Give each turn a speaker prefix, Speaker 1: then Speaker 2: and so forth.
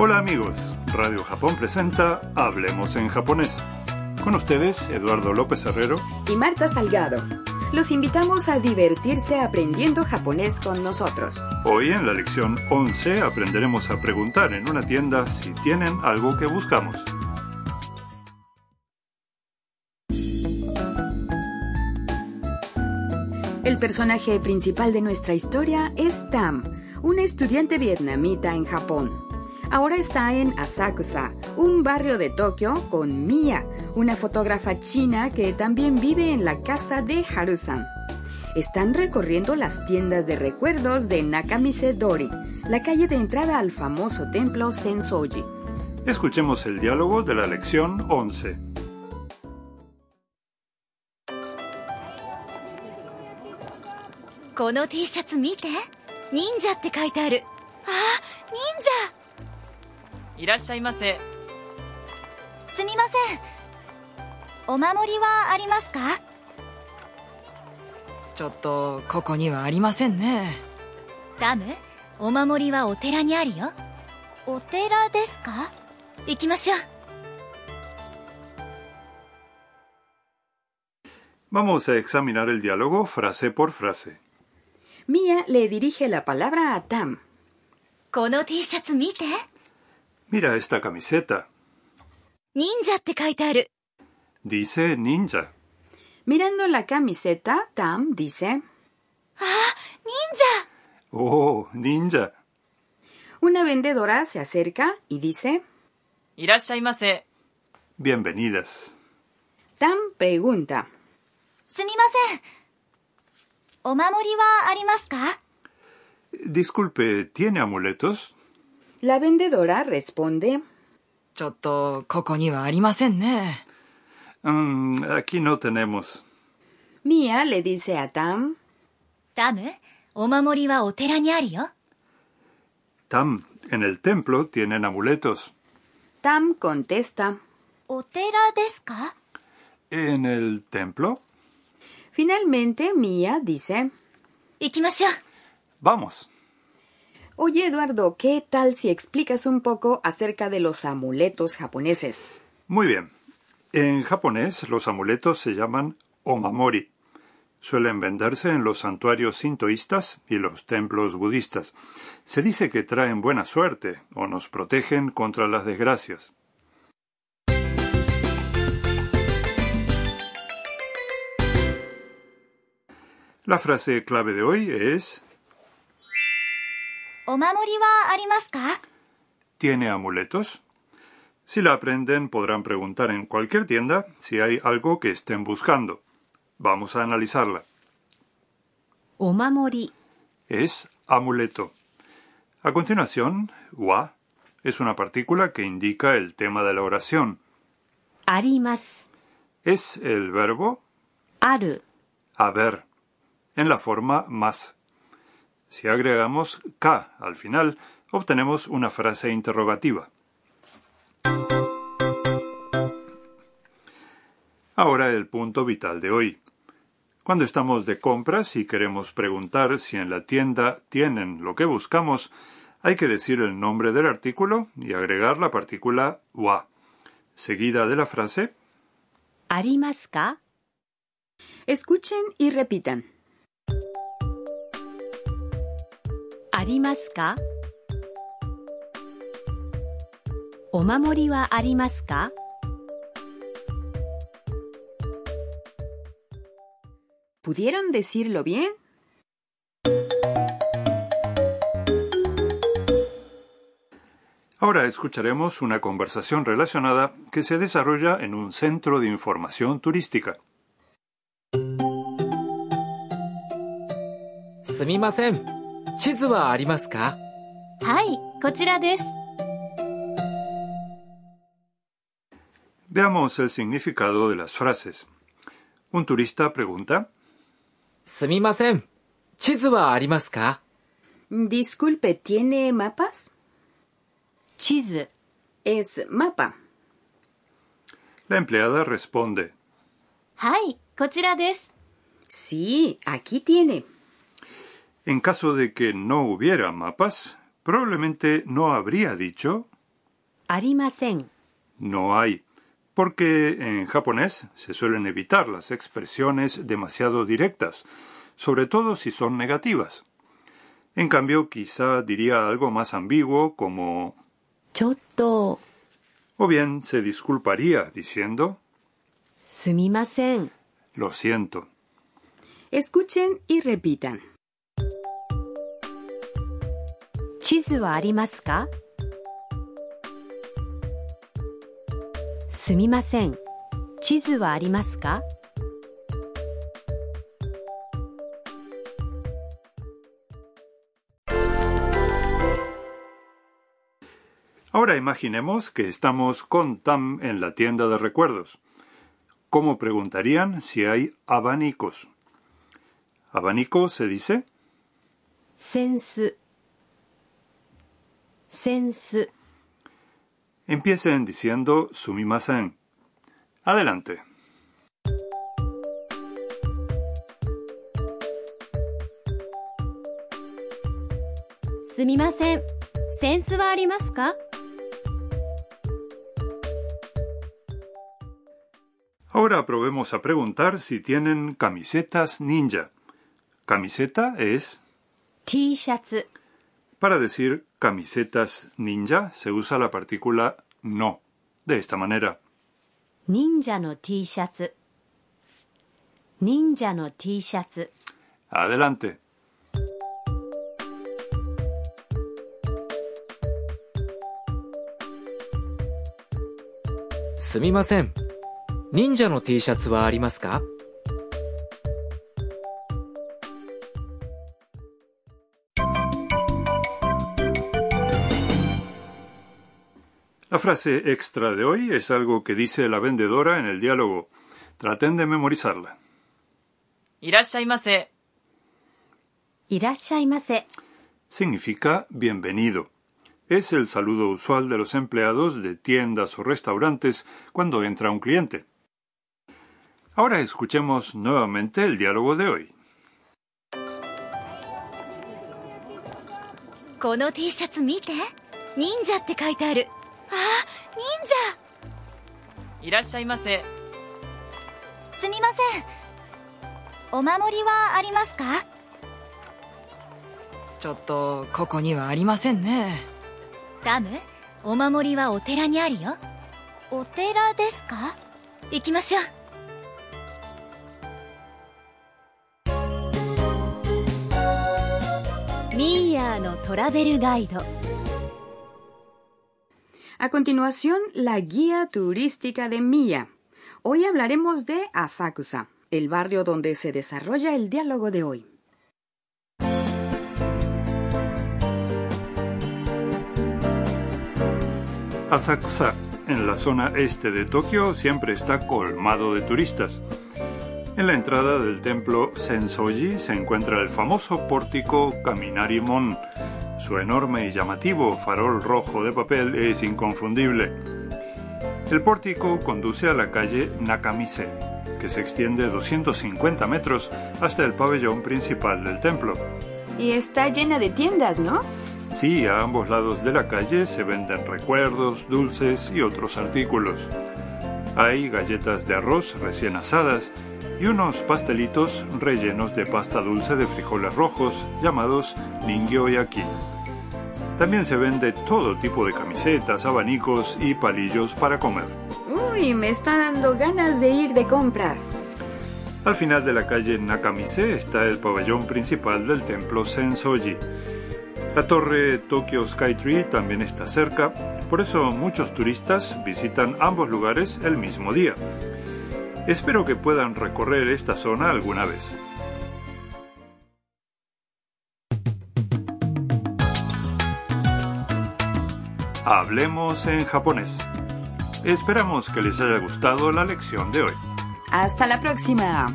Speaker 1: Hola amigos, Radio Japón presenta Hablemos en japonés. Con ustedes, Eduardo López Herrero
Speaker 2: y Marta Salgado. Los invitamos a divertirse aprendiendo japonés con nosotros.
Speaker 1: Hoy en la lección 11 aprenderemos a preguntar en una tienda si tienen algo que buscamos.
Speaker 2: El personaje principal de nuestra historia es Tam, una estudiante vietnamita en Japón. Ahora está en Asakusa, un barrio de Tokio, con Mia, una fotógrafa china que también vive en la casa de Harusan. Están recorriendo las tiendas de recuerdos de Nakamise Dori, la calle de entrada al famoso templo Sensoji.
Speaker 1: Escuchemos el diálogo de la lección 11.
Speaker 3: こい
Speaker 4: らっしゃいませ。
Speaker 3: すみません。お守りはありますか？
Speaker 4: ちょっとここにはありませんね。
Speaker 3: ダム？お守りはお寺にあるよ。お寺ですか？行きましょう。
Speaker 1: Vamos a examinar el diálogo frase por frase.
Speaker 2: Mia le dirige la palabra a Tam.
Speaker 3: この T シャツ見て
Speaker 1: Mira esta camiseta.
Speaker 3: 忍者って書いてある
Speaker 1: Dice ninja.
Speaker 2: Mirando la camiseta, Tam dice,
Speaker 3: あ忍者
Speaker 1: Oh, ninja.
Speaker 2: una vendedora se acerca y dice,
Speaker 4: いらっしゃいませ
Speaker 1: Bienvenidas.
Speaker 2: Tam pregunta,
Speaker 3: すみませんお守りはありますか
Speaker 1: Disculpe, ¿tiene amuletos?
Speaker 2: La vendedora responde.
Speaker 4: Choto,
Speaker 1: mm, aquí no tenemos.
Speaker 2: Mia le dice a Tam.
Speaker 3: Tam, eh, omamori wa otera ni aru yo.
Speaker 1: Tam, en el templo tienen amuletos.
Speaker 2: Tam contesta.
Speaker 3: ¿Otera desu
Speaker 1: ¿En el templo?
Speaker 2: Finalmente, Mia dice.
Speaker 3: Ikimashou.
Speaker 1: Vamos.
Speaker 2: Oye Eduardo, ¿qué tal si explicas un poco acerca de los amuletos japoneses?
Speaker 1: Muy bien. En japonés los amuletos se llaman omamori. Suelen venderse en los santuarios sintoístas y los templos budistas. Se dice que traen buena suerte o nos protegen contra las desgracias. La frase clave de hoy es ¿Tiene amuletos? Si la aprenden, podrán preguntar en cualquier tienda si hay algo que estén buscando. Vamos a analizarla.
Speaker 2: Omamori
Speaker 1: es amuleto. A continuación, wa es una partícula que indica el tema de la oración.
Speaker 2: Arimas
Speaker 1: es el verbo
Speaker 2: aru
Speaker 1: haber en la forma más si agregamos K al final, obtenemos una frase interrogativa. Ahora el punto vital de hoy. Cuando estamos de compras y queremos preguntar si en la tienda tienen lo que buscamos, hay que decir el nombre del artículo y agregar la partícula wa, seguida de la frase.
Speaker 2: ¿Arimas ka? Escuchen y repitan. りますかお守りはありますか ¿Pudieron decirlo bien?
Speaker 1: Ahora escucharemos una conversación relacionada que se desarrolla en un centro de información turística.
Speaker 5: すみません 地図はありますか
Speaker 3: はいこちらです
Speaker 1: Veamos el significado de las frases. Un turista pregunta
Speaker 5: すみません地図はありますか
Speaker 2: Disculpe, ¿tiene mapas? 地図 es mapa.
Speaker 1: La empleada responde
Speaker 3: はいこちらです
Speaker 2: Sí, aquí tiene.
Speaker 1: En caso de que no hubiera mapas, probablemente no habría dicho
Speaker 6: arimasen.
Speaker 1: No hay, porque en japonés se suelen evitar las expresiones demasiado directas, sobre todo si son negativas. En cambio, quizá diría algo más ambiguo como
Speaker 6: chotto.
Speaker 1: O bien se disculparía diciendo
Speaker 6: sumimasen.
Speaker 1: Lo siento.
Speaker 2: Escuchen y repitan.
Speaker 6: 地図はありますかすみません。地図はありますか
Speaker 1: Ahora imaginemos que estamos con Tam en la tienda de recuerdos. ¿Cómo preguntarían si hay abanicos? ¿Abanico se dice?
Speaker 6: セ sensu.
Speaker 1: Empiecen diciendo sumimasen. Adelante.
Speaker 3: Sumimasen. ¿Sensu wa arimasu ka?
Speaker 1: Ahora probemos a preguntar si tienen camisetas ninja. Camiseta es
Speaker 6: T-shirts.
Speaker 1: Para decir camisetas ninja se usa la partícula no. De esta manera.
Speaker 6: 忍者の T シャツ。忍者の T シャツ。
Speaker 1: Adelante.
Speaker 5: すみません。忍者の T シャツはありますか
Speaker 1: La frase extra de hoy es algo que dice la vendedora en el diálogo. Traten de memorizarla.
Speaker 4: いらっしゃいませ。
Speaker 6: いらっしゃいませ。
Speaker 1: Significa bienvenido. Es el saludo usual de los empleados de tiendas o restaurantes cuando entra un cliente. Ahora escuchemos nuevamente el diálogo de hoy.
Speaker 3: この T シャツ見て。忍者って書いてある。
Speaker 4: いらっしゃいませ。
Speaker 3: 者すみません。お守りはありますか？
Speaker 4: ちょっと、ここにはありませんね。
Speaker 3: ダム、お守りはお寺にあるよ。お寺ですか？行きましょう。ミーヤーのトラベルガイド。
Speaker 2: A continuación, la guía turística de Mia. Hoy hablaremos de Asakusa, el barrio donde se desarrolla el diálogo de hoy.
Speaker 1: Asakusa, en la zona este de Tokio, siempre está colmado de turistas. En la entrada del templo Sensoji se encuentra el famoso pórtico Kaminarimon. Su enorme y llamativo farol rojo de papel es inconfundible. El pórtico conduce a la calle Nakamise, que se extiende 250 metros hasta el pabellón principal del templo.
Speaker 2: Y está llena de tiendas, ¿no?
Speaker 1: Sí, a ambos lados de la calle se venden recuerdos, dulces y otros artículos. Hay galletas de arroz recién asadas y unos pastelitos rellenos de pasta dulce de frijoles rojos llamados ningyo-yaki. También se vende todo tipo de camisetas, abanicos y palillos para comer.
Speaker 2: Uy, me está dando ganas de ir de compras.
Speaker 1: Al final de la calle Nakamise está el pabellón principal del templo Sensoji. La torre Tokyo Skytree también está cerca, por eso muchos turistas visitan ambos lugares el mismo día. Espero que puedan recorrer esta zona alguna vez. Hablemos en japonés. Esperamos que les haya gustado la lección de hoy.
Speaker 2: Hasta la próxima.